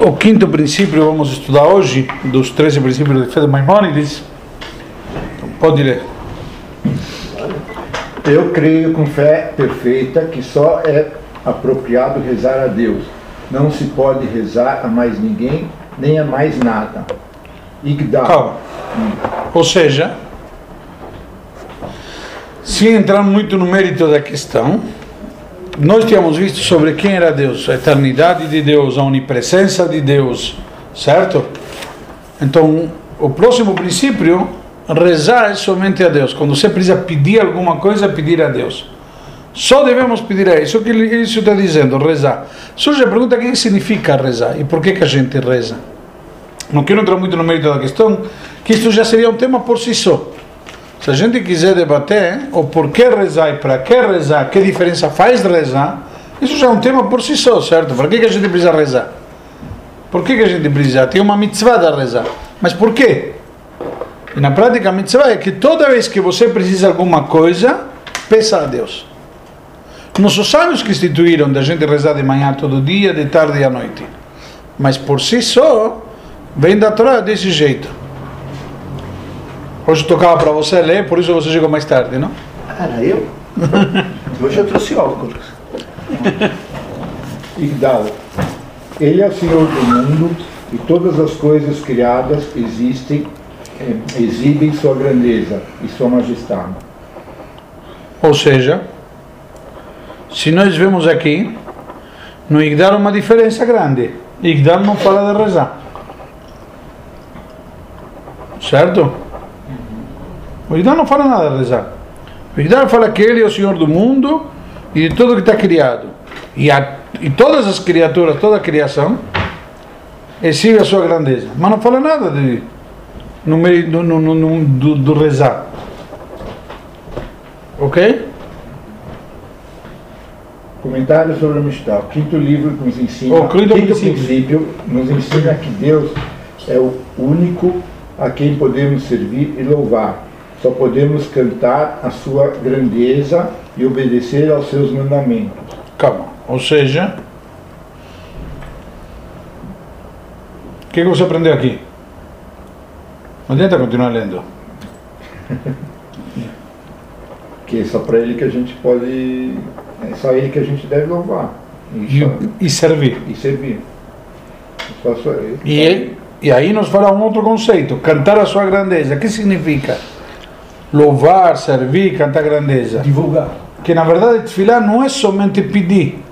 O quinto princípio vamos estudar hoje, dos 13 princípios de fé de Maimônides. Pode ler. Eu creio com fé perfeita que só é apropriado rezar a Deus. Não se pode rezar a mais ninguém, nem a mais nada. Igdal. Calma. Ou seja, sem entrar muito no mérito da questão, nós tínhamos visto sobre quem era Deus, a eternidade de Deus, a onipresença de Deus, certo? Então, o próximo princípio, rezar é somente a Deus. Quando você precisa pedir alguma coisa, pedir a Deus. Só devemos pedir a isso que isso está dizendo, rezar. Surge a pergunta: o que significa rezar e por que, que a gente reza? Não quero entrar muito no mérito da questão, que isso já seria um tema por si só. Se a gente quiser debater o porquê rezar e para que rezar, que diferença faz rezar, isso já é um tema por si só, certo? Para que, a gente precisa rezar? Por que, a gente precisa? Tem uma mitzvah de rezar. Mas por quê? E na prática, a mitzvah é que toda vez que você precisa de alguma coisa, peça a Deus. Nossos sábios que instituíram da gente rezar de manhã todo dia, de tarde e à noite. Mas por si só, vem da Torá desse jeito. Hoje tocava para você ler, por isso você chegou mais tarde, não? Era eu? Hoje eu trouxe óculos. Igdal. Ele é o Senhor do mundo e todas as coisas criadas existem, eh, exibem sua grandeza e sua majestade. Ou seja, se nós vemos aqui, no Igdal uma diferença grande. Igdal não fala de rezar. Certo? O Igdal não fala nada de rezar. O Igdal fala que ele é o Senhor do mundo e de tudo que está criado. E, a, e todas as criaturas, toda a criação, exhibe a sua grandeza. Mas não fala nada de, no meio do, no, no, do, do rezar. Ok? Comentário sobre o Mishnah. O quinto livro nos ensina, O quinto quinto princípio. princípio nos ensina que Deus é o único a quem podemos servir e louvar. Só podemos cantar a sua grandeza e obedecer aos seus mandamentos. Calma. Ou seja, o que, que você aprendeu aqui? Não adianta continuar lendo. Que é só para ele que a gente pode. É só ele que a gente deve louvar. E, E, só- e servir. e servir. Só, só, E, e aí nos fala um outro conceito: cantar a sua grandeza. O que significa? Louvar, servir, cantar grandeza. Divulgar. Que na verdade tefilá não é somente pedir.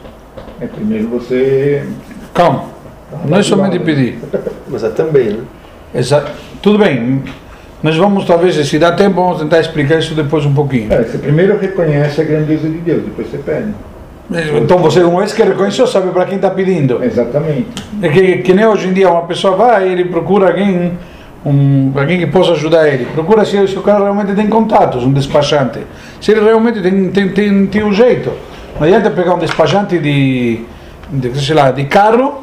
é primeiro você. Calma. Não é somente pedir. Mas é também, né? Exa tudo bem. Nós vamos, talvez, se dá tempo, vamos tentar explicar isso depois um pouquinho. É, você primeiro reconhece a grandeza de Deus, depois você pede. Então você, uma vez que reconheceu, sabe para quem está pedindo. Exatamente. É que, que nem hoje em dia uma pessoa vai e ele procura alguém, um, alguém que possa ajudar ele. Procura se, se o cara realmente tem contatos, um despachante. Se ele realmente tem, tem, tem, tem um jeito. Não adianta pegar um despachante de, de, sei lá, de carro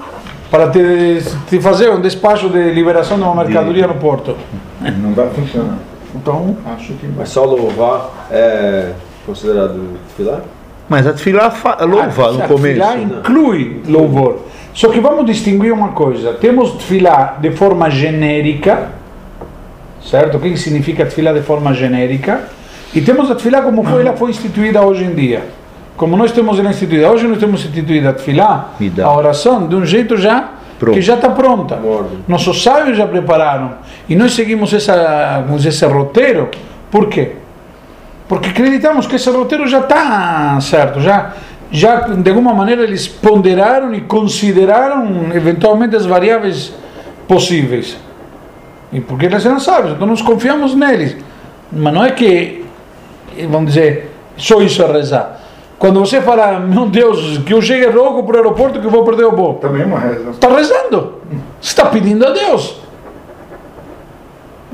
para te, te fazer um despacho de liberação de uma mercadoria no porto. Não vai funcionar. Então, Acho que vai. Mas só louvar é considerado filar? Mas a tefilá louva no a começo. tefilá inclui louvor. Só que vamos distinguir uma coisa. Temos tefilá de forma genérica, certo? O que significa tefilá de forma genérica? E temos a tefilá como foi, ela foi instituída hoje em dia. Como nós temos ela instituída, hoje nós temos instituída a tefilá, a oração, de um jeito já Pronto. que já está pronta. Nossos sábios já prepararam. E nós seguimos essa, esse roteiro. Por quê? Porque acreditamos que esse roteiro já está certo. Já, já, de alguma maneira, eles ponderaram e consideraram eventualmente as variáveis possíveis. E porque eles eram sábios, então nós confiamos neles. Mas não é que, vamos dizer, só isso é rezar. Quando você fala, meu Deus, que eu chegue logo para o aeroporto que eu vou perder o voo. Também é uma reza. Está rezando. Você está pedindo a Deus.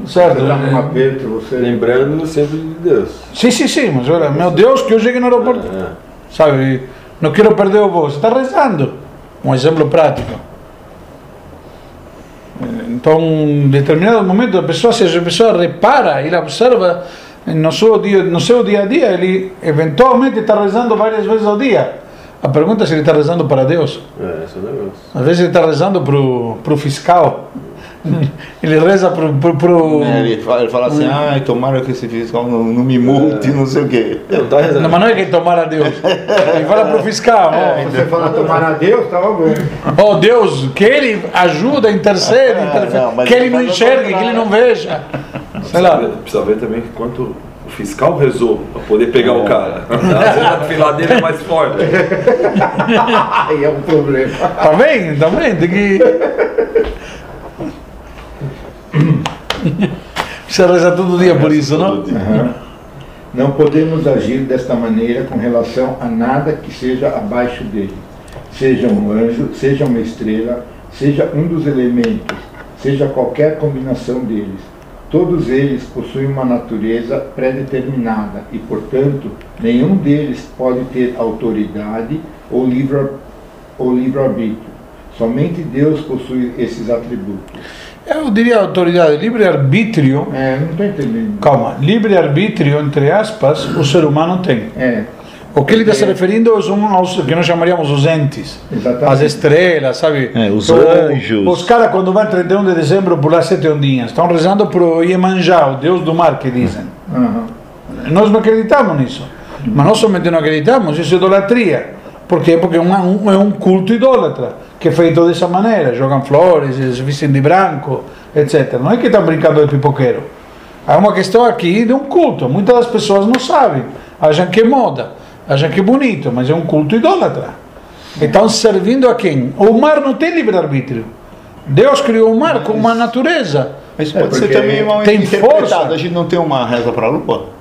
Certo? Você está num aperto, você. Lembrando sempre de Deus. Sim, sim, sim, mas olha, meu Deus, que eu chegue no aeroporto. É. Sabe? Não quero perder o. Você está rezando. Um exemplo prático. Então, em determinado momento, a pessoa, se a pessoa repara, ele observa no seu dia, no seu dia a dia, ele eventualmente está rezando várias vezes ao dia. A pergunta é se ele está rezando para Deus. É, é o. Às vezes ele está rezando pro, pro fiscal. Ele reza pro. pro, pro... É, ele, fala, ele fala assim, ai, tomara que esse fiscal não, não me multe, não sei o quê. Não, tá rezando. Não, mas não é que tomar a Deus. Ele fala pro fiscal. ó. Você fala tomar a Deus, tá bom. Oh Deus, que ele ajuda, intercede, Ah, interfere, não, mas que ele ele não enxergue, que ele não veja. Sei Precisa lá. ver, precisa ver também que quanto o fiscal rezou para poder pegar o cara. Às vezes a fila dele é mais forte. Aí é um problema. Tá bem? Tá bem? Tem que. Precisa rezar todo dia por isso, não? Aham. Não podemos agir desta maneira com relação a nada que seja abaixo dele. Seja um anjo, seja uma estrela, seja um dos elementos, seja qualquer combinação deles. Todos eles possuem uma natureza pré-determinada e, portanto, nenhum deles pode ter autoridade ou livre- ou livre-arbítrio. Somente Deus possui esses atributos. Eu diria autoridade, livre-arbítrio. É, não estou entendendo. Calma, livre-arbítrio, entre aspas, o ser humano tem. É, O que ele está se referindo são aos que nós chamaríamos os entes. exatamente. As estrelas, sabe? É, os O- anjos. Os caras, quando vão 31 de dezembro pular sete ondinhas, estão rezando para o Iemanjá, o deus do mar, que dizem. Aham. Nós não acreditamos nisso. Mas não somente não acreditamos, isso é idolatria. Por quê? Porque é um, é um culto idólatra, que é feito dessa maneira. Jogam flores, se vestem de branco, etc. Não é que estão brincando de pipoqueiro. É uma questão aqui de um culto. Muitas das pessoas não sabem. Acham que é moda, acham que é bonito, mas é um culto idólatra. Estão servindo a quem? O mar não tem livre-arbítrio. Deus criou o mar com uma natureza. Mas É, pode ser porque também mal tem força. A gente não tem uma reza para a lua?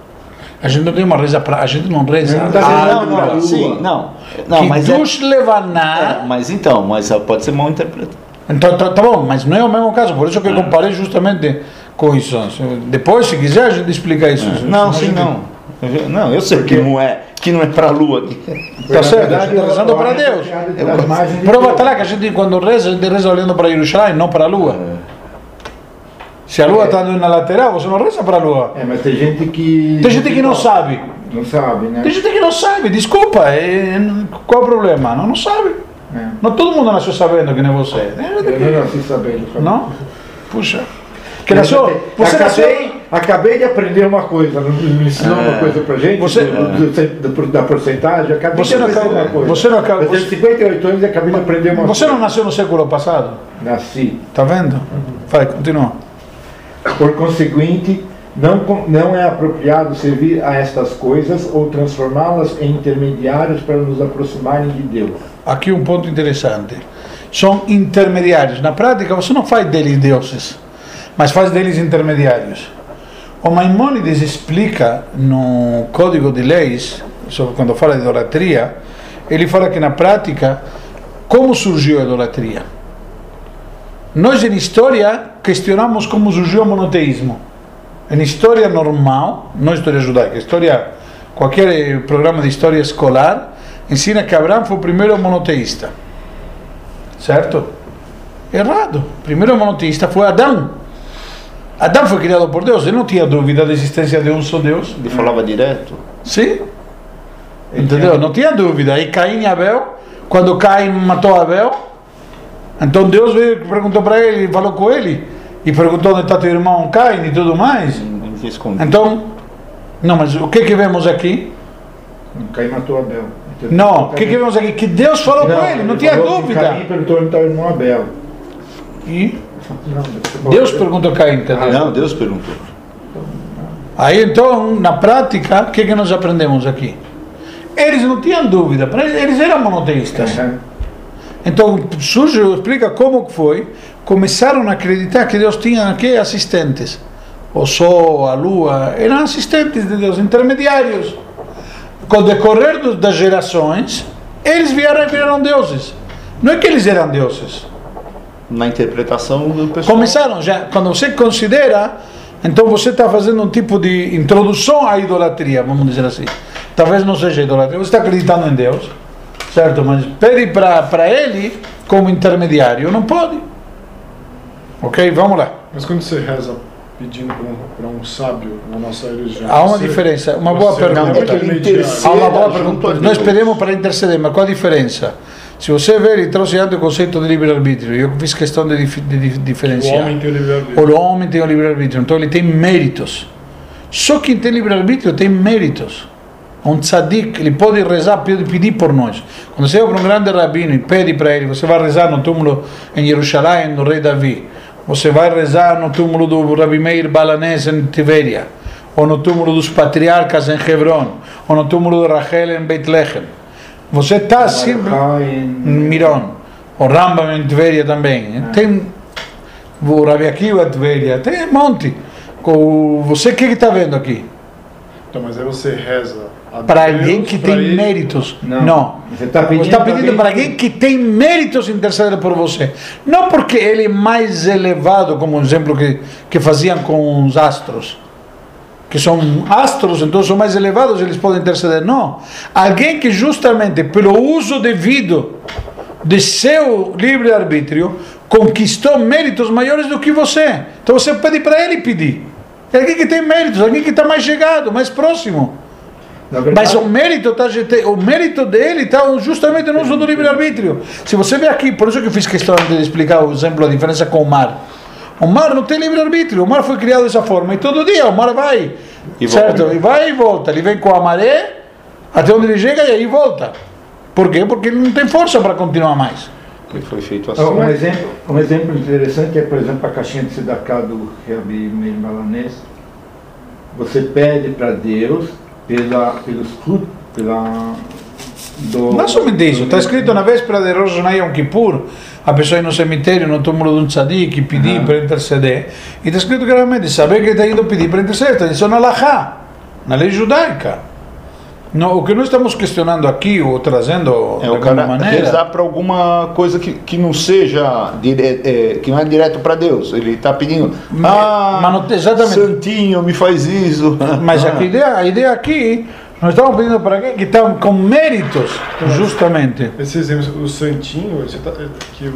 A gente não tem uma reza para. A gente não reza. Não tá Ah, não, não, lua. sim, não. Não, que mas é, Deus levaná. é, mas então, mas pode ser mal interpretado. Então, tá, tá bom, mas não é o mesmo caso, por isso que eu comparei justamente com isso. Depois, se quiser, a gente explica isso. Não, Senão a sim, gente- não. Não, eu sei que não é, que não é para a lua. Tá certo, a gente está rezando para Deus. As imagens de Prova Deus. está lá que a gente, quando reza, a gente reza olhando para Jerusalém, não para a lua. Se a lua está na lateral, você não reza para a lua. É, mas tem gente que. Tem gente que não sabe. Não sabe, né? Tem gente que não sabe, desculpa. é- qual é o problema? Não, não sabe. É. Não todo mundo nasceu sabendo que nem você. Eu que- não nasci sabendo. Não? Puxa. Que nasceu, você nasceu. acabei, acabei de aprender uma coisa, me ensinou uma coisa pra gente, Você- do- do- da porcentagem, acabei Você de aprender acaba- uma coisa. você não tenho você- 58 anos e acabei de aprender uma Você coisa. não nasceu no século passado? Nasci. Tá vendo? Vai, continua. Por conseguinte, não, não é apropriado servir a estas coisas ou transformá-las em intermediários para nos aproximarem de Deus. Aqui um ponto interessante. São intermediários. Na prática, você não faz deles deuses, mas faz deles intermediários. O Maimônides explica no Código de Leis, sobre quando fala de idolatria, ele fala que na prática, como surgiu a idolatria? Nós, em história, questionamos como surgiu o monoteísmo. Em história normal, não história judaica, história, qualquer eh, programa de história escolar, ensina que Abraão foi o primeiro monoteísta. Certo? Errado. O primeiro monoteísta foi Adão. Adão foi criado por Deus, ele não tinha dúvida da existência de um só Deus. Ele falava direto. Sim. Entendeu? Não tinha dúvida. E Caim e Abel, quando Caim matou Abel, então Deus veio e perguntou para ele, falou com ele, e perguntou onde está teu irmão Caim e tudo mais. Então, não, mas o que que vemos aqui? Caim matou Abel. Não, o que que vemos aqui? Que Deus falou com ele, não tinha dúvida. Caim perguntou onde está o irmão Abel. E Não, Deus perguntou a Caim, cadê? Não, Deus perguntou. Aí então, na prática, o que que nós aprendemos aqui? Eles não tinham dúvida, eles, eram monoteístas. Aham. Então surge, explica como foi, começaram a acreditar que Deus tinha aqui assistentes. O sol, a lua, eram assistentes de Deus, intermediários. Com o decorrer do- das gerações, eles vieram e viraram deuses. Não é que eles eram deuses. Na interpretação do pessoal. Começaram já, quando você considera, então você está fazendo um tipo de introdução à idolatria, vamos dizer assim. Talvez não seja idolatria, você está acreditando em Deus, certo? Mas pede para ele como intermediário, não pode. Ok, vamos lá. Mas quando você reza pedindo para um, um sábio na nossa religião. Há uma Você- diferença, uma boa pergunta. Há uma boa pergunta. Nós pedimos para interceder, mas qual a diferença? Se você vê, ele trouxe antes o conceito de livre-arbítrio. Eu fiz questão de, dif- de dif- O diferenciar. homem tem o livre-arbítrio. O homem tem o livre-arbítrio, então ele tem méritos. Só quem tem livre-arbítrio tem méritos. Um tzadik, ele pode rezar, pode pedir por nós. Quando você vai para um grande rabino e pede para ele, você vai rezar no túmulo em Jerusalém, no rei Davi. Você vai rezar no túmulo do Rabi Meir Balanés em Tiberia. Ou no túmulo dos patriarcas em Hebron. Ou no túmulo de Rachel em Bethlehem. Você está sempre... em Miron, o Rambam em Tveria também. Tem o Rabi Akiva em Tveria, tem um monte. Você o que está vendo aqui? Então, mas aí você reza Para alguém que tem méritos. Não. Não. Você está Você pedindo, está pedindo para alguém que tem méritos interceder por você. Não porque ele é mais elevado, como um exemplo que, que faziam com os astros. Que são astros, então são mais elevados, eles podem interceder. Não. Alguém que justamente pelo uso devido de seu livre-arbítrio conquistou méritos maiores do que você. Então você pede para ele pedir. É alguém que tem méritos, alguém que está mais chegado, mais próximo. Verdade, Mas o mérito, tá, o mérito dele está justamente no uso do livre-arbítrio. Se você vê aqui, por isso que eu fiz questão de explicar o exemplo, a diferença com o mar. O mar não tem livre-arbítrio, o mar foi criado dessa forma. E todo dia o mar vai, E certo? volta. E vai e volta. Ele vem com a maré até onde ele chega e aí volta. Por quê? Porque ele não tem força para continuar mais. Que foi feito assim. um, exemplo, um exemplo interessante é, por exemplo, a caixinha de Siddhartha do Rabi Meir Balanês. Você pede para Deus pela, pelos frutos, pela... Do, está escrito na véspera de Rosh Yom Kippur, a pessoa ir no cemitério, no túmulo de um tzadik, pedir para interceder. E está escrito claramente, saber que está indo pedir para interceder, está isso na Lahá, na lei judaica. Não, o que nós estamos questionando aqui, ou trazendo É de o alguma cara maneira... rezar para alguma coisa que, que não seja dire, é, que não é direto para Deus. Ele está pedindo, ah, mas não- exatamente. Santinho, me faz isso. Mas Ah. a ideia, a ideia aqui, nós estamos pedindo para alguém que está com méritos, justamente. Esse exemplo, o santinho, você tá, que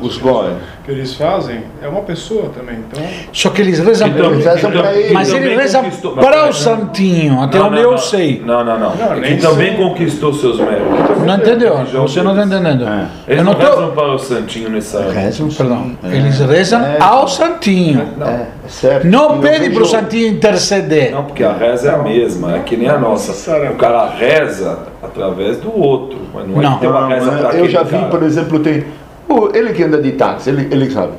Os boys. que eles fazem, é uma pessoa também. Então, Só que eles rezam Então, Eles rezam pra ele. Mas ele reza para o santinho, até Não, onde não, eu não. sei. Não, não, não. Não, É que também sei. conquistou seus méritos. Não entendeu? Você não está entendendo. É. Eles Eu não não tô... rezam para o santinho nessa Rezam, Perdão. É. Eles rezam É. ao santinho. É, é certo. Não pede para o santinho interceder. Não, porque a reza é a mesma, é que nem a nossa. O cara reza através do outro, mas não é Não. que tem uma reza para eu já vi, por exemplo, tem. O- ele que anda de táxi, ele, ele sabe.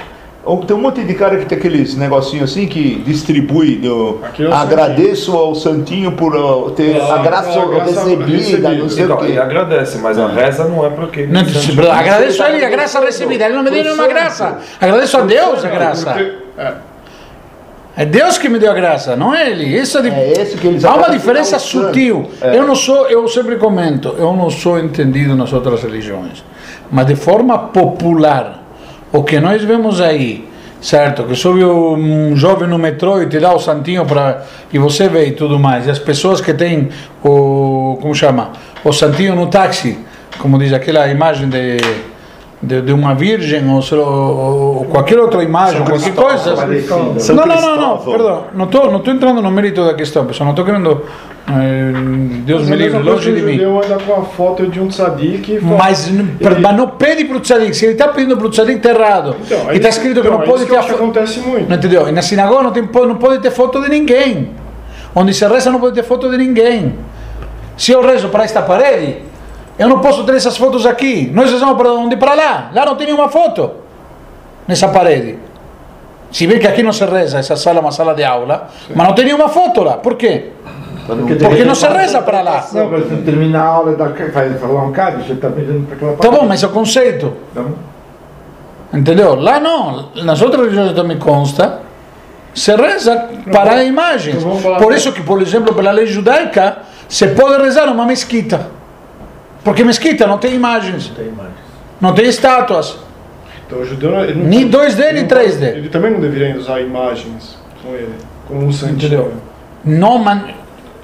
Tem um monte de cara que tem aqueles negocinhos assim que distribui. Do, é agradeço ao Santinho por uh, ter Ah, a graça a graça recebida, recebida. não sei Então, o ele quê. agradece, mas a reza não é para aquele Não, santinho. agradeço a ele a graça recebida. Ele não me deu nenhuma graça. Agradeço a Deus a graça. Porque- é, É Deus que me deu a graça, não é ele. Isso é dif- É que eles Há uma de diferença sutil. É. Eu não sou, eu sempre comento, eu não sou entendido nas outras religiões, mas de forma popular, o que nós vemos aí, certo? Que sobe um jovem no metrô e te dá o santinho para e você vê e tudo mais. E as pessoas que têm o como chama, o santinho no táxi, como diz aquela imagem de de, de uma virgem ou, se- ou- ou qualquer outra imagem, qualquer coisa. Parecida. Não, não, não, perdão, não estou não tô entrando no mérito da questão, pessoal, não estou querendo, eh, Deus mas me livre, longe de mim. judeu anda com a foto de um tzadik Mas, per- mas não pede para o tzadik, se ele está pedindo para o tzadik, está errado. Então, e está escrito que então, não pode ter eu a foto. acontece muito. Não entendeu? E na sinagoga não, tem, não pode ter foto de ninguém. Onde se reza não pode ter foto de ninguém. Se eu rezo para esta parede, eu não posso ter essas fotos aqui. Nós rezamos para onde? Para lá. Lá não tem nenhuma foto nessa parede. Se vê que aqui não se reza, essa sala é uma sala de aula, mas não tem nenhuma foto lá. Por quê? Porque, Porque não se reza para lá. Não, quando você termina a aula, dá, faz falar um cádio, você está pedindo para aquela Tá bom, mas é o conceito. Então, Entendeu? Lá não. Nas outras religiões também consta. Se reza para imagens. então vamos falar- Por isso que, por exemplo, pela lei judaica, se pode rezar numa mesquita. Porque mesquita não tem imagens. Não tem estátuas. Então o judeu não Nem 2D, ele nem não 3D. Ele também não deveria usar imagens com ele, como um santinho. Entendeu? Não, man,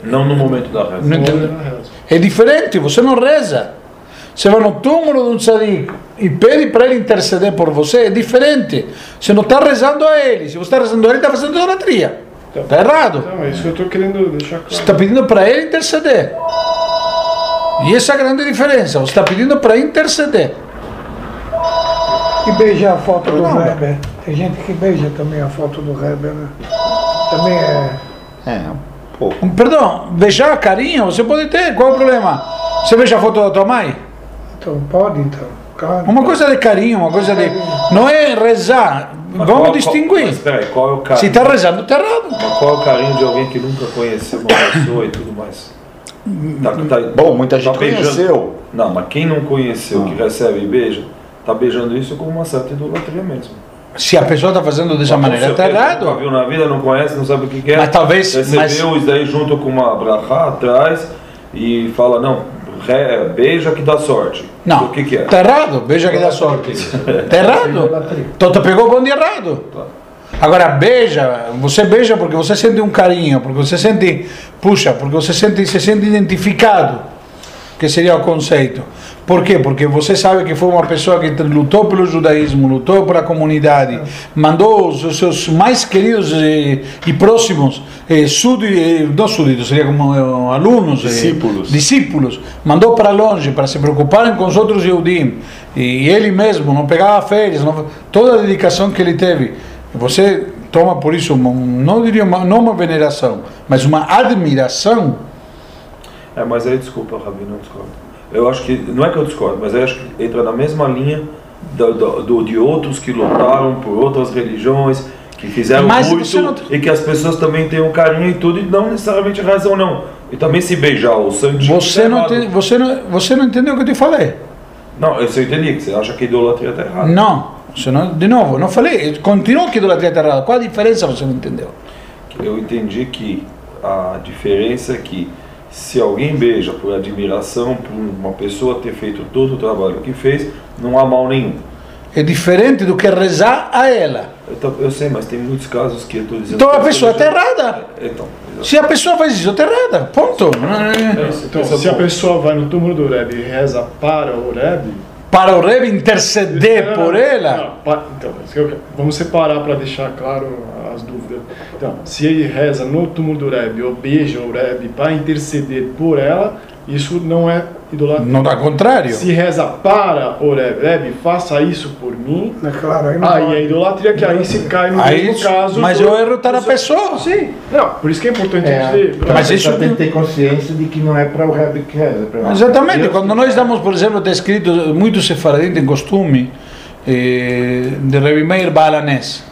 Não no momento da reza. Não reza. É diferente, você não reza. Você vai no túmulo de um tzadik e pede para ele interceder por você, é diferente. Você não está rezando a ele. Se você está rezando a ele, está fazendo idolatria. Está errado. Então, é isso que eu estou querendo deixar Você claro. está pedindo para ele interceder. E essa é a grande diferença. Você está pedindo para interceder. E beijar a foto do Não. Weber. Tem gente que beija também a foto do Weber, né? Também é. É, um pouco. Perdão, beijar carinho, você pode ter. Qual é o problema? Você beija a foto da tua mãe? Então, pode então. Claro. Uma coisa de carinho, uma coisa de. Não é rezar. Mas Vamos qual- distinguir. Mas peraí, qual é o Se carinho? está rezando, está errado. Mas qual é o carinho de alguém que nunca conheceu uma pessoa e tudo mais? Tá, tá- Bom, muita gente beijando- conheceu. Não, mas quem não conheceu, que recebe e beija, tá beijando isso com uma certa idolatria mesmo. Se a pessoa está fazendo dessa Com maneira, está Nunca errado. viu na vida, não conhece, não sabe o que que é. Mas talvez- Recebeu mas- isso daí junto com uma brachá atrás e fala, não, re- beija que dá sorte. Não, O que que é? está errado. Beija que dá sorte. Está errado. Então te pegou o bonde errado. Agora beija, você beija porque você sente um carinho, porque você sente, puxa, porque você sente, se sente identificado, que seria o conceito. Por quê? Porque você sabe que foi uma pessoa que lutou pelo judaísmo, lutou pela comunidade, mandou os seus mais queridos eh, e próximos eh, súditos, eh, não súditos, seria como eh, alunos, eh, Discípulos. discípulos, mandou para longe para se preocuparem com os outros Yehudim. E ele mesmo não pegava férias, não- toda a dedicação que ele teve. Você toma por isso, uma- não diria uma, não uma veneração, mas uma admiração. É, mas aí, desculpa, Rabi, não discordo. Eu acho que, não é que eu discordo, mas eu acho que entra na mesma linha do, do- do- de outros que lutaram por outras religiões, que fizeram Mas muito você não- e que as pessoas também têm um carinho e tudo, e não necessariamente razão, não. E também se beijar o santinho. Você tá não, te, você, não, você não entendeu o que eu te falei. Não, eu entendi que você acha que a idolatria está errada. Não, você não, de novo, não falei, continua que idolatria está errada. Qual a diferença você não entendeu? Eu entendi que a diferença é que se alguém beija por admiração por uma pessoa ter feito todo o trabalho que fez, não há mal nenhum. É diferente do que rezar a ela. Eu, tô- eu sei, mas tem muitos casos que eu estou dizendo. Então a pessoa está errada. É, Então. Se a pessoa faz isso, está errada. Ponto. É Então, se a pessoa vai no túmulo do Rebbe e reza para o Rebbe, Para o Rebbe interceder Não, por ela. não, então, vamos separar para deixar claro as dúvidas. Então, se ele reza no túmulo do Rebbe ou beija o Rebbe para interceder por ela, isso não é idolatria. Não dá contrário. Se reza para o Rebbe, Rebbe, faça isso por mim, É claro, aí não aí é idolatria que aí se cai no Aí, mesmo caso. mas o erro está na pessoa. Sim, não, por isso que é importante É, dizer. Mas isso- tem que ter consciência de que não é para o Rebbe que reza. é Exatamente, Deus quando nós damos, por exemplo, está escrito, muitos sefaradim têm costume eh, de Rebbe Meir Balanés.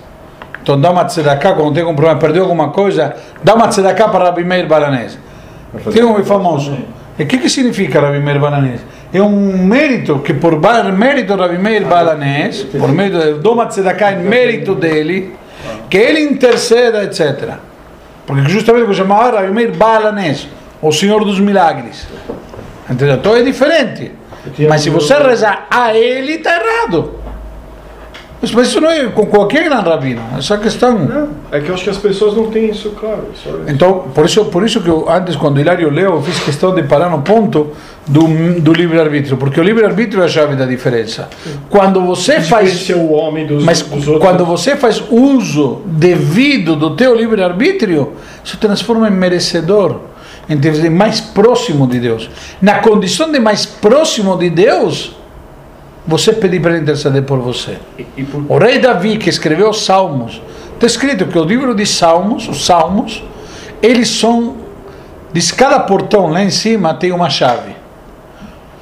Então dá uma tzedakah, quando tem um problema, perdeu alguma coisa, dá uma tzedakah para Rebbe Meir Balanés. Tem um famoso. E o que, que significa Rabi Meir Balanés? É um mérito que por mérito de Rabi Meir Balanés, por mérito uma tzedakah em mérito dele, que ele interceda, etc. Porque justamente o que chamava Rabi Meir Balanés, o Senhor dos Milagres. Entendeu? Então é diferente. Mas se você rezar a ele, está errado. Mas mas isso não é com qualquer grande rabino. Essa questão. Não, é que eu acho que as pessoas não têm isso claro. Isso. Então, por isso, por isso que eu, antes, quando Hilário leu, eu fiz questão de parar no ponto do, do livre-arbítrio, porque o livre-arbítrio é a chave da diferença. Quando você faz. O homem dos, Mas dos outros. quando você faz uso devido do teu livre-arbítrio, isso transforma em merecedor, em ter- em mais próximo de Deus. Na condição de mais próximo de Deus, você pedir para ele interceder por você. O rei Davi, que escreveu os Salmos, está escrito que o livro de Salmos, os Salmos, eles são, diz cada portão lá em cima tem uma chave,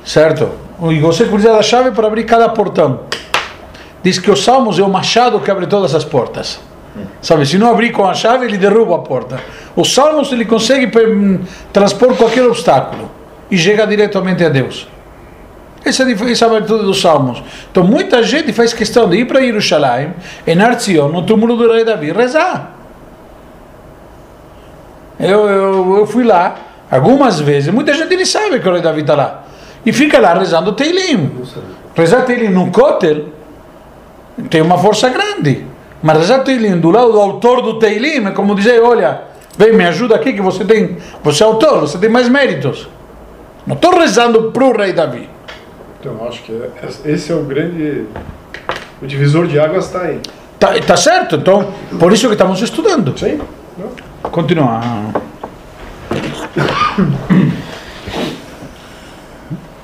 certo? E você precisa da chave para abrir cada portão. Diz que os Salmos é o machado que abre todas as portas. Sabe, se não abrir com a chave, ele derruba a porta. Os Salmos ele consegue per- transpor qualquer obstáculo e chega diretamente a Deus. Essa é a dif- essa é dos salmos. Então muita gente faz questão de ir para Jerusalém, em Arzion, no túmulo do rei Davi, rezar. Eu, eu, eu fui lá algumas vezes, muita gente nem sabe que o rei Davi está lá. E fica lá rezando Teilim. Rezar Teilim no Kotel tem uma força grande. Mas rezar Teilim do lado do autor do Teilim é como dizer, olha, vem me ajuda aqui que você tem, você é autor, você tem mais méritos. Não estou rezando para o rei Davi. Então, eu acho que é- esse é o grande. O divisor de águas está aí. Tá, tá certo, então, por isso que estamos estudando. Sim. Continua.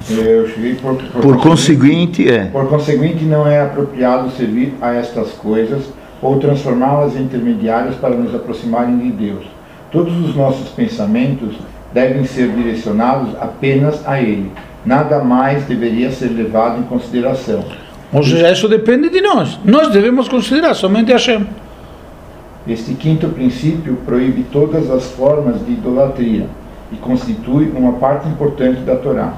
Eu cheguei por, Por conseguinte, é. Por conseguinte, não é apropriado servir a estas coisas ou transformá-las em intermediárias para nos aproximarem de Deus. Todos os nossos pensamentos devem ser direcionados apenas a Ele. Nada mais deveria ser levado em consideração. Ou seja, isso depende de nós. Nós devemos considerar somente Hashem. Este quinto princípio proíbe todas as formas de idolatria e constitui uma parte importante da Torá.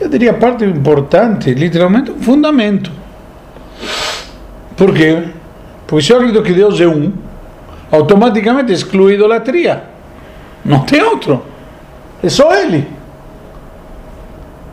Eu diria parte importante, literalmente um fundamento. Por quê? Porque se eu acredito que Deus é um, automaticamente exclui a idolatria. Não tem outro. É só Ele.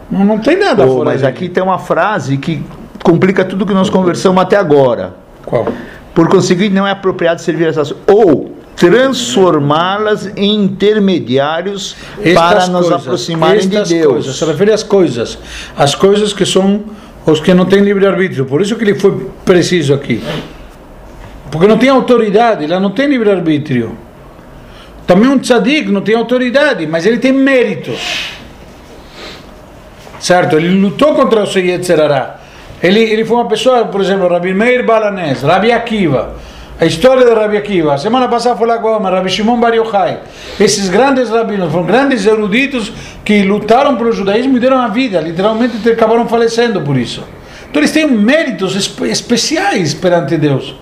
Não, não tem nada fora mas aqui tem uma frase que complica tudo que nós conversamos até agora. Qual? Por conseguinte, não é apropriado servir essas ou transformá-las em intermediários para Estas nos coisas, aproximarem de Deus. Coisas, se refere às coisas, as coisas que são os que não têm livre-arbítrio. Por isso que ele foi preciso aqui. Porque não tem autoridade, ela não tem livre-arbítrio. Também um tzadik não tem autoridade, mas ele tem méritos. Certo? Ele lutou contra o Seyed Serará. Ele, ele foi uma pessoa, por exemplo, Rabi Meir Balanés, Rabi Akiva. A história de Rabi Akiva. Semana passada foi lá com o Rabi Shimon Bar Yochai. Esses grandes rabinos foram grandes eruditos que lutaram pelo judaísmo e deram a vida. Literalmente acabaram falecendo por isso. Então eles têm méritos espe- especiais perante Deus.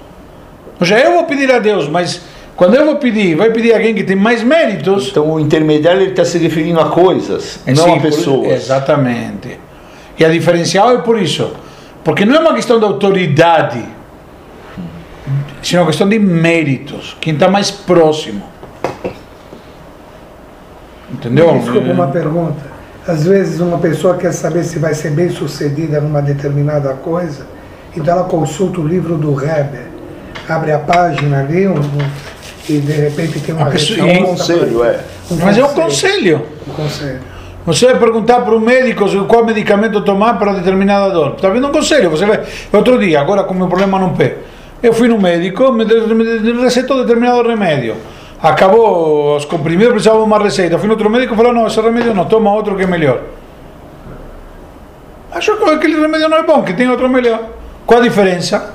Ou seja, eu vou pedir a Deus, mas quando eu vou pedir, vai pedir alguém que tem mais méritos. Então o intermediário está se referindo a coisas, É não sim, a por- pessoas. exatamente. E a diferencial é por isso. Porque não é uma questão de autoridade, sino uma questão de méritos. Quem está mais próximo. Entendeu? Desculpa uma pergunta. Às vezes uma pessoa quer saber se vai ser bem sucedida numa determinada coisa, então ela consulta o livro do Heber, abre a página ali um- e de repente tem uma pessoa- É um resposta conselho, pra- é. um Mas é um conselho. Um conselho. Você vai perguntar para o médico se- qual medicamento tomar para determinada dor. Está vendo um conselho? Você vai. Outro dia, agora com o meu problema no pé, eu fui no médico, me receitou determinado remédio. Acabou os comprimidos, precisava de uma receita. Fui no outro médico e falou: não, esse remédio não, toma outro que é melhor. Acho que aquele remédio não é bom, que tem outro melhor. Qual a diferença?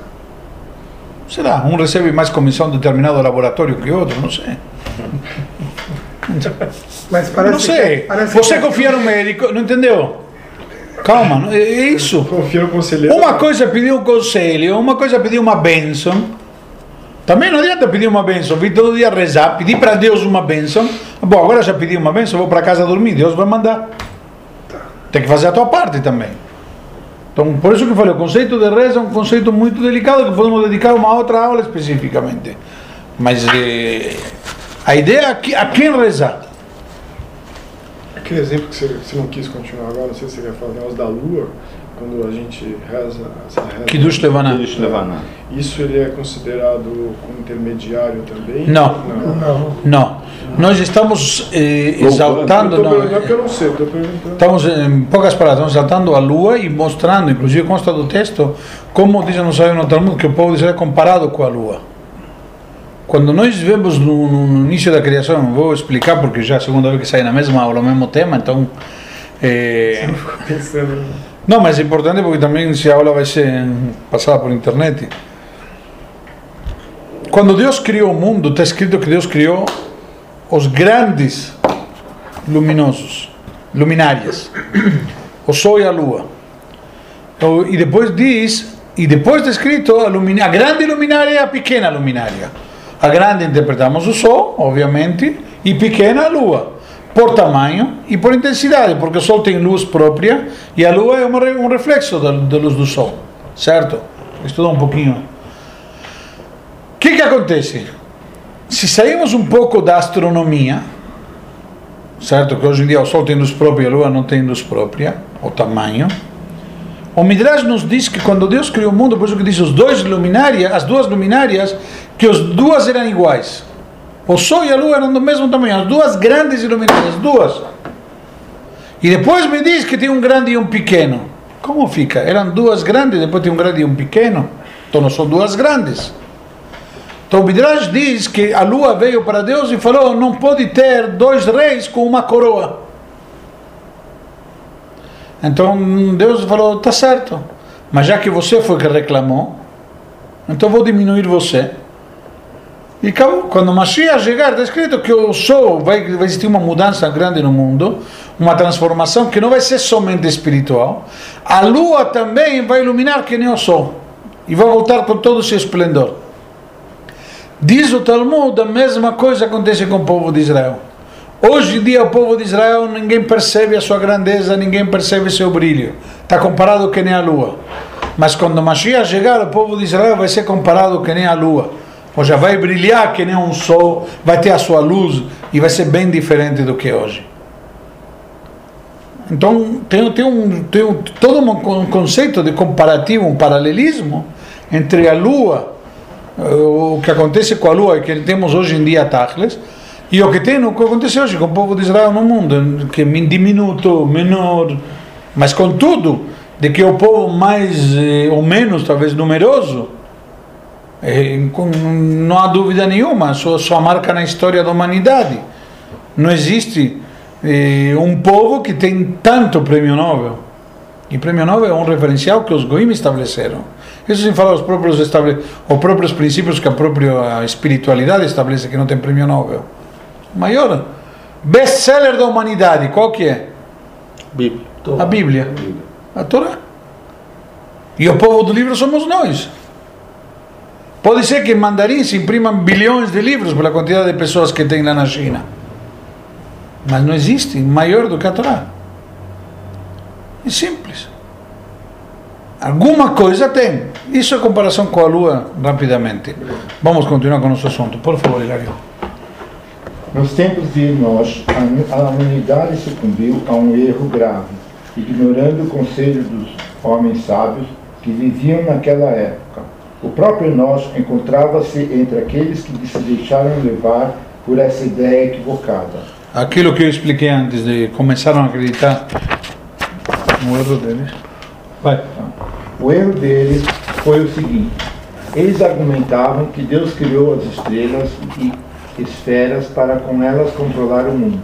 Será? Um recebe mais comissão de determinado laboratório que outro? Não sei. Mas parece não sei. que- Você que- confia no médico, não entendeu? Calma, é isso. Confia no conselheiro. Uma coisa é pedir um conselho, uma coisa é pedir uma bênção. Também não adianta pedir uma bênção, vir todo dia rezar, pedir para Deus uma bênção. Bom, agora já pedi uma bênção, vou para casa dormir, Deus vai mandar. Tem que fazer a tua parte também. Então, por isso que eu falei, o conceito de reza é um conceito muito delicado que podemos dedicar uma outra aula especificamente. Mas eh, a ideia é que- a quem rezar. Aquele exemplo que você, você não quis continuar agora, não sei se você quer falar, o negócio da lua, quando a gente reza, essa reza Kiddush Levaná. Eu levar nada. isso ele é considerado como intermediário também? Não. Não. Não. Não. Nós estamos eh, Eu exaltando. tô não, eu não sei, eu. Estamos, em poucas palavras, estamos exaltando a lua e mostrando, inclusive consta do texto, como dizem nos sábios no Talmud, que o povo de Israel é comparado com a lua. Quando nós vemos no, no- no início da criação, vou explicar porque já é a segunda vez que sai na mesma aula, o mesmo tema, então. eh, Pensando. Não, mas é importante porque também se a aula vai ser passada por internet. Quando Deus criou o mundo, está escrito que Deus criou os grandes luminosos, luminárias, o Sol e a Lua. Então, E depois diz, e depois está escrito a, lumina- a grande luminária e a pequena luminária. A grande interpretamos o Sol, obviamente, e pequena a Lua. Por tamanho e por intensidade, porque o Sol tem luz própria e a Lua é uma um reflexo da, da luz do Sol, certo? Estudar um pouquinho. O que, que acontece? Se saímos um pouco da astronomia, certo? Que hoje em dia o Sol tem luz própria e a Lua não tem luz própria, o tamanho. O Midrash nos diz que quando Deus criou o mundo, por isso que diz os dois luminárias, as duas luminárias, que as duas eram iguais. O Sol e a Lua eram do mesmo tamanho, as duas grandes luminárias, duas. E depois me diz que tem um grande e um pequeno. Como fica? Eram duas grandes, depois tem um grande e um pequeno. Então não são duas grandes. Então o Midrash diz que a lua veio para Deus e falou: não pode ter dois reis com uma coroa. Então Deus falou: tá certo, mas já que você foi que reclamou, então vou diminuir você. E quando Mashiach chegar, está escrito que o sol vai, vai existir uma mudança grande no mundo, uma transformação que não vai ser somente espiritual. A lua também vai iluminar que nem o sol e vai voltar com todo o seu esplendor. Diz o Talmud, a mesma coisa acontece com o povo de Israel. Hoje em dia, o povo de Israel, ninguém percebe a sua grandeza, ninguém percebe seu brilho. Está comparado que nem a lua. Mas quando Mashiach chegar, o povo de Israel vai ser comparado que nem a lua. Ou já vai brilhar que nem um sol, vai ter a sua luz e vai ser bem diferente do que hoje. Então, tem, tem, um, tem um, todo um conceito de comparativo, um paralelismo entre a lua o que acontece com a lua que temos hoje em dia Tachles, e o que tem, o que acontece hoje com o povo de Israel no mundo, que é diminuto, menor, mas contudo, de que o povo mais eh, ou menos, talvez numeroso, eh, não há dúvida nenhuma, sua, sua marca na história da humanidade. Não existe eh, um povo que tem tanto prêmio Nobel. E prêmio Nobel é um referencial que os Goim estabeleceram. Isso sem falar os próprios, estable... os próprios princípios que a própria espiritualidade estabelece, que não tem prêmio Nobel. O maior best-seller da humanidade, qual que é? Bíblia. A Bíblia. A Torá. E o povo do livro somos nós. Pode ser que em mandarim se imprimam bilhões de livros pela quantidade de pessoas que tem lá na China. Mas não existe maior do que a Torá. É simples. Alguma coisa tem. Isso é comparação com a Lua, rapidamente. Vamos continuar com o nosso assunto. Por favor, Hilário. Nos tempos de Enoch, a humanidade sucumbiu a um erro grave, ignorando o conselho dos homens sábios que viviam naquela época. O próprio Enoch encontrava-se entre aqueles que se deixaram levar por essa ideia equivocada. Aquilo que eu expliquei antes, de começaram a acreditar no erro deles. Vai. O erro deles foi o seguinte: eles argumentavam que Deus criou as estrelas e esferas para com elas controlar o mundo,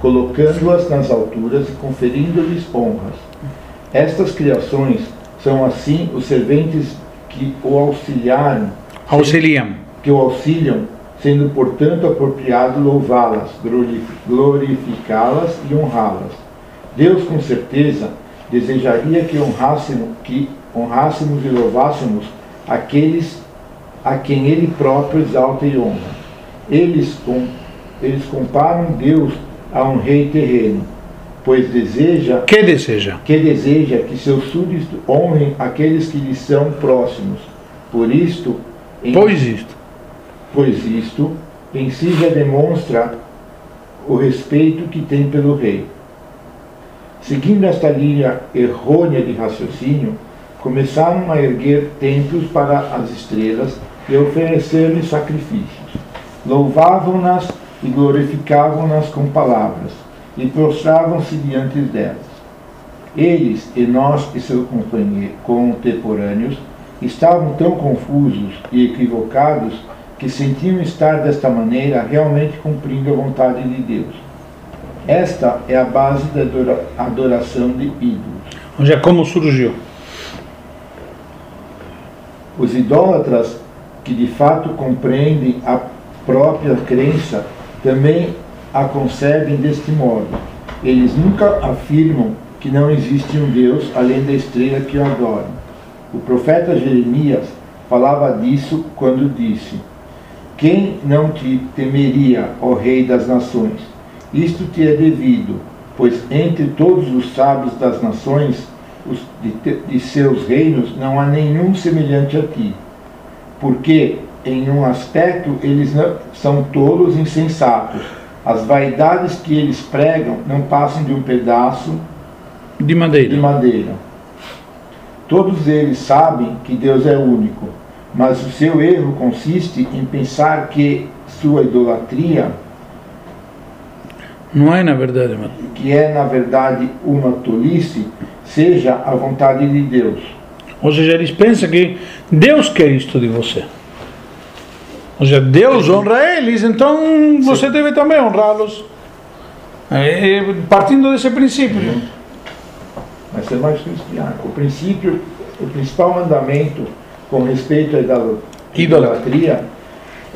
colocando-as nas alturas e conferindo-lhes honras. Estas criações são assim os serventes que o auxiliaram, auxiliam, que o auxiliam, sendo portanto apropriado louvá-las, glorificá-las e honrá-las. Deus com certeza desejaria que honrássemos, que honrássemos e louvássemos aqueles a quem Ele próprio exalta e honra. Eles, com, eles comparam Deus a um rei terreno, pois deseja que deseja que deseja que seus súditos honrem aqueles que lhes são próximos. Por isto, em, pois isto, pois isto em si já demonstra o respeito que tem pelo rei. Seguindo esta linha errônea de raciocínio, começaram a erguer templos para as estrelas e oferecer-lhes sacrifícios. Louvavam-nas e glorificavam-nas com palavras, e prostravam-se diante delas. Eles e nós e seus contemporâneos estavam tão confusos e equivocados que sentiam estar desta maneira realmente cumprindo a vontade de Deus. Esta é a base da adoração de ídolos. Onde é como surgiu? Os idólatras que de fato compreendem a própria crença também a concebem deste modo. Eles nunca afirmam que não existe um Deus além da estrela que o adoram. O profeta Jeremias falava disso quando disse: Quem não te temeria, ó Rei das Nações? Isto te é devido, pois entre todos os sábios das nações os, de, de seus reinos não há nenhum semelhante a ti. Porque, em um aspecto, eles não, são tolos insensatos. As vaidades que eles pregam não passam de um pedaço de madeira. De madeira. Todos eles sabem que Deus é único, mas o seu erro consiste em pensar que sua idolatria não é na verdade, que é na verdade uma tolice, seja a vontade de Deus. Ou seja, eles pensam que Deus quer isto de você. Ou seja, Deus honra eles, então você deve também honrá-los. É, partindo desse princípio. Mas ser mais cristiano. O princípio, o principal mandamento com respeito à idolatria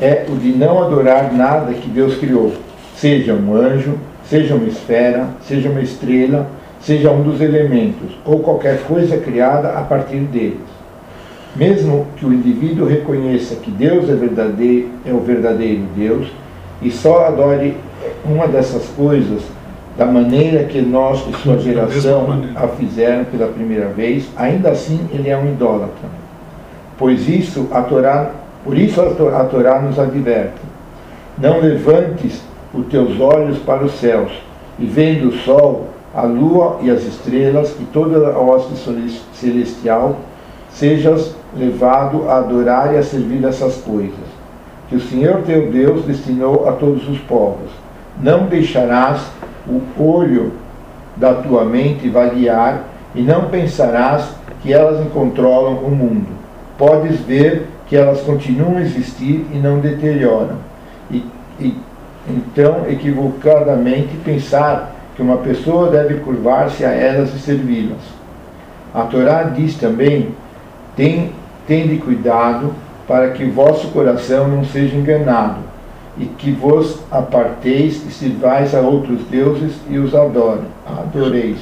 é o de não adorar nada que Deus criou, seja um anjo, seja uma esfera, seja uma estrela, seja um dos elementos, ou qualquer coisa criada a partir deles. Mesmo que o indivíduo reconheça que Deus é, verdadeiro, é o verdadeiro Deus e só adore uma dessas coisas da maneira que nós e sua geração a fizeram pela primeira vez, ainda assim ele é um idólatra. Pois isso a Torá, por isso a To- a Torá nos adverte: não levantes os teus olhos para os céus e vendo o sol, a lua e as estrelas e toda a hoste celes- celestial, sejas levado a adorar e a servir essas coisas, que o Senhor teu Deus destinou a todos os povos. Não deixarás o olho da tua mente vaguear e não pensarás que elas controlam o mundo. Podes ver que elas continuam a existir e não deterioram. E, e então, equivocadamente, pensar que uma pessoa deve curvar-se a elas e servi-las. A Torá diz também: tem, tende cuidado para que vosso coração não seja enganado, e que vos aparteis e sirvais a outros deuses e os adore, adoreis.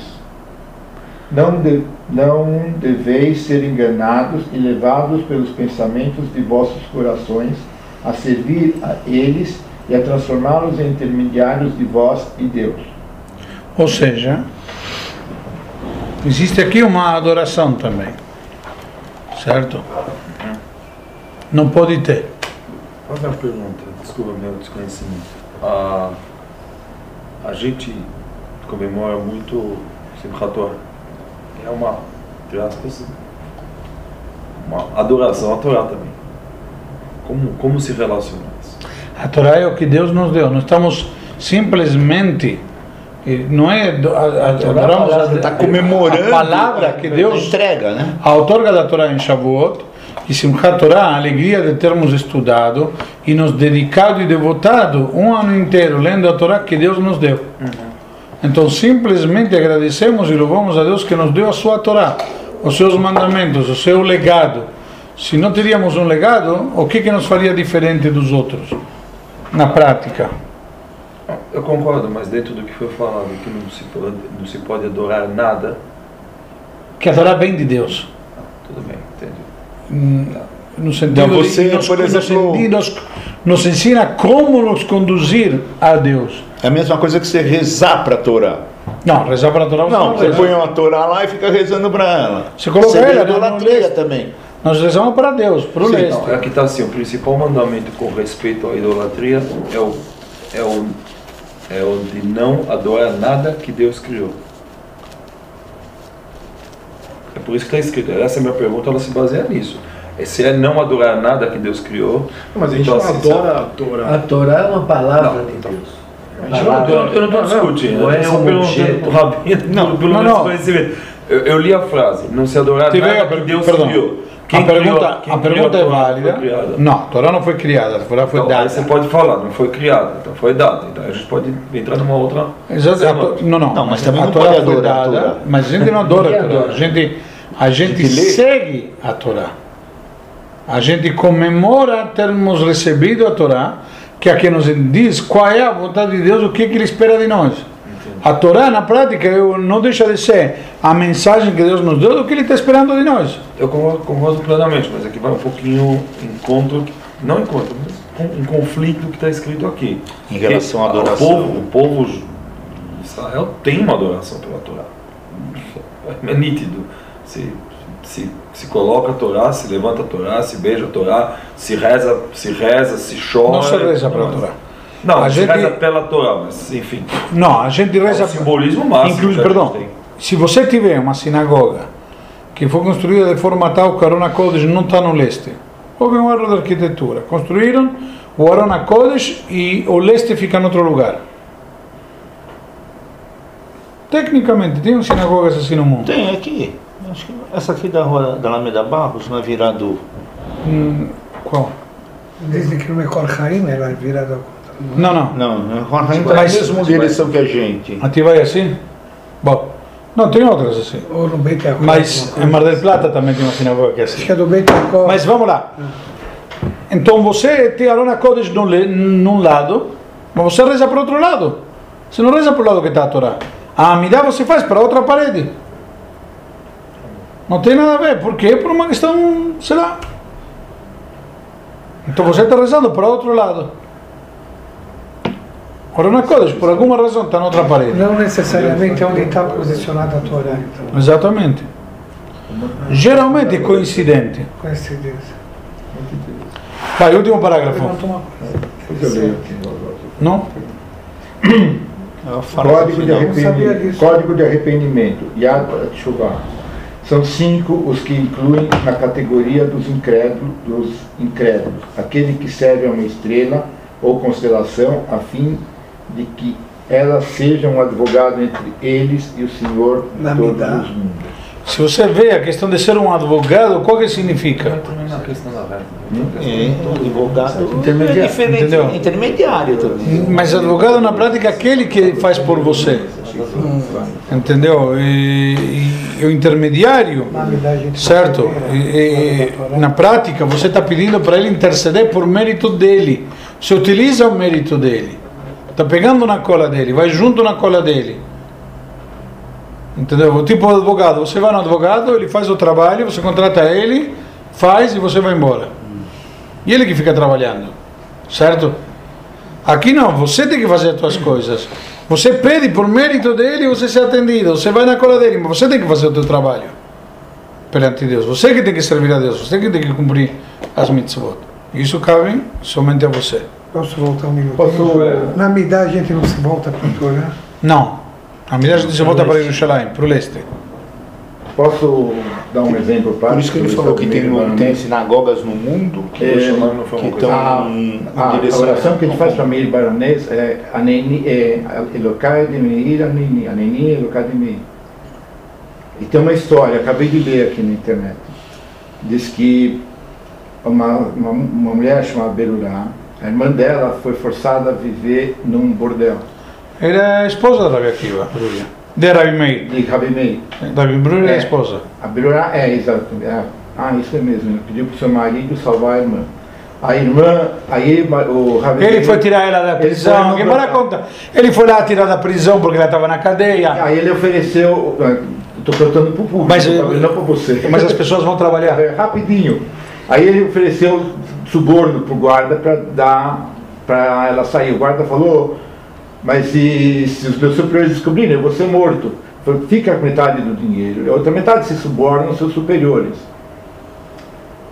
Não, de, não deveis ser enganados e levados pelos pensamentos de vossos corações a servir a eles e a transformá-los em intermediários de vós e Deus. Ou seja, existe aqui uma adoração também. Certo? Não pode ter. Fazer uma pergunta, desculpa meu desconhecimento. A, a gente comemora muito Simchat Torah. É uma, entre aspas, uma adoração à Torá também. Como, como se relaciona isso? A Torá é o que Deus nos deu. Nós estamos simplesmente. Não é. Adoramos a, Está comemorando a palavra que Deus entrega, né? a outorga da Torá em Shavuot, e Simchat Torá, a alegria de termos estudado e nos dedicado e devotado um ano inteiro lendo a Torá que Deus nos deu. Então simplesmente agradecemos e louvamos a Deus que nos deu a sua Torá, os seus mandamentos, o seu legado. Se não teríamos um legado, o que, que nos faria diferente dos outros? Na prática. Eu concordo, mas dentro do que foi falado, que não se pode, não se pode adorar nada, Que a Torá vem de Deus. tudo bem, entendi. no sentido Então, você, de nos, por exemplo- nos, nos ensina como nos conduzir a Deus. É a mesma coisa que você rezar para a Torá. Não, rezar para a Torá você Não, não você põe uma Torá lá e fica rezando para ela. Você coloca Seria ela, né, no idolatria também. Nós rezamos para Deus, para o Sim, não, aqui está assim, o principal mandamento com respeito à idolatria é o, é o, é o de não adorar nada que Deus criou. É por isso que está escrito, essa é a minha pergunta, ela se baseia nisso. É se é não adorar nada que Deus criou. Mas a gente então, não assim, adora a Torá. A Torá é uma palavra Não, de então. Deus. A gente não adora. eu não estou discutindo, não eu é um perguntando objeto. para o Rabino, Não, pelo não, não. conhecimento. Eu, eu li a frase, não se adorar nada que Deus perdão. criou. A pergunta, criou- quem a pergunta é válida. Não, a Torá não foi criada, a Torá foi Então, dada. aí você pode falar, não foi criada, então foi dada. Então a gente pode entrar numa outra. Exato, a To- não, não, Não, mas também a não Torá pode foi adorar a dada. Mas a gente não adora a Torá, a gente, a gente gente lê. segue a Torá. A gente comemora termos recebido a Torá, que aqui nos diz qual é a vontade de Deus, o que, que Ele espera de nós. A Torá, na prática, eu- não deixa de ser a mensagem que Deus nos deu do que Ele está esperando de nós. Eu concordo, plenamente, mas aqui vai um pouquinho em contra, não em contra, mas com- em conflito que está escrito aqui. Em relação à adoração. O povo, o povo de Israel tem uma adoração pela Torá. É nítido. Se, se, se coloca a Torá, se levanta a Torá, se beija a Torá, se reza, se reza, se chora. Não se reza pela Não, Torá. Não, A gente- reza pela Torá, mas enfim. Não, a gente É reza. o simbolismo máximo. A perdão, se você tiver uma sinagoga que foi construída de forma tal que o Arona Kodesh não está no leste, houve um erro de arquitetura. Construíram o Arona Kodesh e o leste fica em outro lugar. Tecnicamente, tem sinagogas assim no mundo. Tem aqui. Acho que essa aqui da rua da Alameda Barros, não é virado. Hum, qual? Dizem que no Ecor Haim ela é virada Não, não. Não, é a mesma Mas- direção que a gente. A ti vai assim? Bom, não, tem outras assim. Ou no Beit Yaakov. Mas em Mar del Plata também tem uma sinagoga que é Acho assim. que é do Beit Yaakov. Mas vamos lá. Então você tem Arona Kodesh num, le- num lado, mas você reza para outro lado. Você não reza para o lado que está a Torá. A Amidá você faz para outra parede. Não tem nada a ver. Por quê? Por uma questão, sei lá. Então você está rezando para outro lado. Arona Kodesh, por alguma razão, está na outra parede. Não necessariamente é onde está posicionada a Torá, então. Exatamente. Geralmente é coincidente. Coincidência. Vai, último parágrafo. Uma coisa. Não? Fala Código de, arrependimento, disso. Código de arrependimento. Yad Shuvah. São cinco os que incluem na categoria dos incrédulos, dos incrédulos. Aquele que serve a uma estrela ou constelação a fim de que ela seja um advogado entre eles e o Senhor de Na todos os mundos. Se você vê a questão de ser um advogado, qual que significa? Também na questão da reza. É, advogado Intermediário, é diferente, entendeu? intermediário também. Mas advogado na prática é aquele que faz por você. Entendeu? E, e o intermediário, certo? E- e- na prática, você está pedindo para ele interceder por mérito dele. Você utiliza o mérito dele. Está pegando na cola dele, vai junto na cola dele. Entendeu? O tipo advogado, você vai no advogado, ele faz o trabalho, você contrata ele, faz e você vai embora. E ele que fica trabalhando, certo? Aqui não, você tem que fazer as suas coisas. Você pede por mérito dele você ser atendido. Você vai na cola dele, mas você tem que fazer o seu trabalho perante Deus. Você que tem que servir a Deus, você que tem que cumprir as mitzvot. Isso cabe somente a você. Posso voltar um minuto? Posso, Na Midá a gente não se volta para o Torá. Não. A medida que você volta para Jerusalém, para o leste. posso dar um exemplo prático? Por isso que ele falou que tem, Unidos, tem sinagogas no mundo que É, não foi uma que estão A, em a, a direção- oração que ele faz para Meir Baronês é Aneni, é Elokai de Meir Aneni, Aneni Elokai de Meir. E tem uma história, acabei de ler aqui na internet. Diz que uma, uma, uma mulher chamada Berurá, a irmã dela foi forçada a viver num bordel Era a esposa da Rabi Akiva, Brulia. De Rabi Meir. de Rabi Meir. Rabi Brulia é a É. esposa. A é, exato. é, ah, isso é mesmo. Ele pediu para o seu marido salvar a irmã. A irmã, aí o Rabi Ele Meir- foi tirar ela da prisão. no- para conta? Ele foi lá tirar da prisão porque ela estava na cadeia. Aí ele ofereceu, estou contando para o público, Mas, não para você. Mas as pessoas vão trabalhar. É, rapidinho. Aí ele ofereceu suborno para o guarda para dar para ela sair. O guarda falou, mas se, se os meus superiores descobrirem, eu vou ser morto. Falou, Fica com metade do dinheiro, a outra metade se suborna aos seus superiores.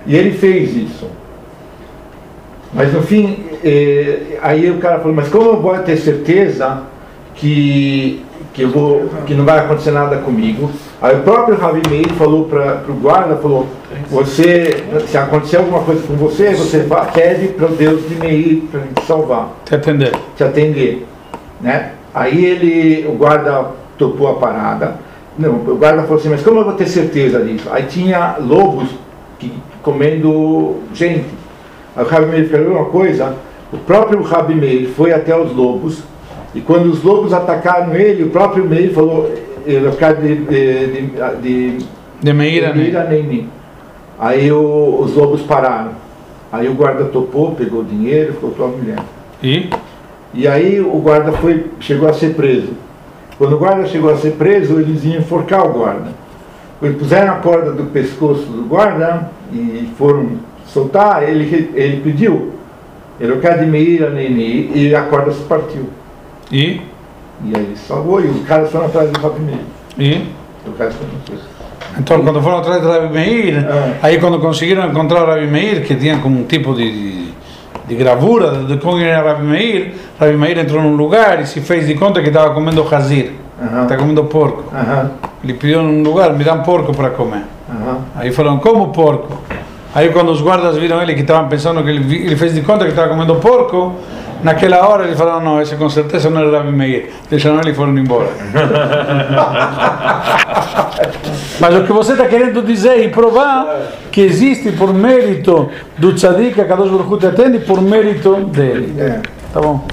E ele fez isso. Mas no fim, eh, aí o cara falou, mas como eu vou ter certeza que, que, eu vou, que não vai acontecer nada comigo? Aí o próprio Ravi Meir falou para o guarda, falou, você, se acontecer alguma coisa com você, você pede para o Deus de Meir para te salvar, Te atender. te atender. Né? Aí ele, o guarda topou a parada. Não, o guarda falou assim, mas como eu vou ter certeza disso? Aí tinha lobos que, comendo gente. Aí o Rabi Meir falou uma coisa, o próprio Rabi Meir foi até os lobos, e quando os lobos atacaram ele, o próprio Meir falou, vai ficar de, de, de, de De Meira, Meir né? Aneni. Aí o- os lobos pararam. Aí o guarda topou, pegou o dinheiro e voltou a mulher. E? E aí o guarda foi, chegou a ser preso. Quando o guarda chegou a ser preso, eles iam enforcar o guarda. Quando puseram a corda do pescoço do guarda e foram soltar, ele, ele pediu. Ele quer de Meir Neni e a corda se partiu. E? E aí salvou e os caras foram atrás do Rabi Meir. E? O resto não. Então, quando foram atrás de Rabi Meir, Ah. aí quando conseguiram encontrar o Rabi Meir, que tinha como um tipo de, de, de gravura de como era Rabi Meir, Rabi Meir entrou num lugar e se fez de conta que estava comendo Aham. estava comendo porco. Aham. Ele pediu num lugar, me dá um porco para comer. Aí falaram, como porco? Aí quando os guardas viram ele que estavam pensando que ele, ele fez de conta que estava comendo porco, Naquela hora eles falaram, não, esse com certeza não era Rabi Meir. Deixaram ele e foram embora. Mas o que você está querendo dizer e provar que existe por mérito do tzadik, a Kadosh Baruch Hu te atende por mérito dele. Tá bom?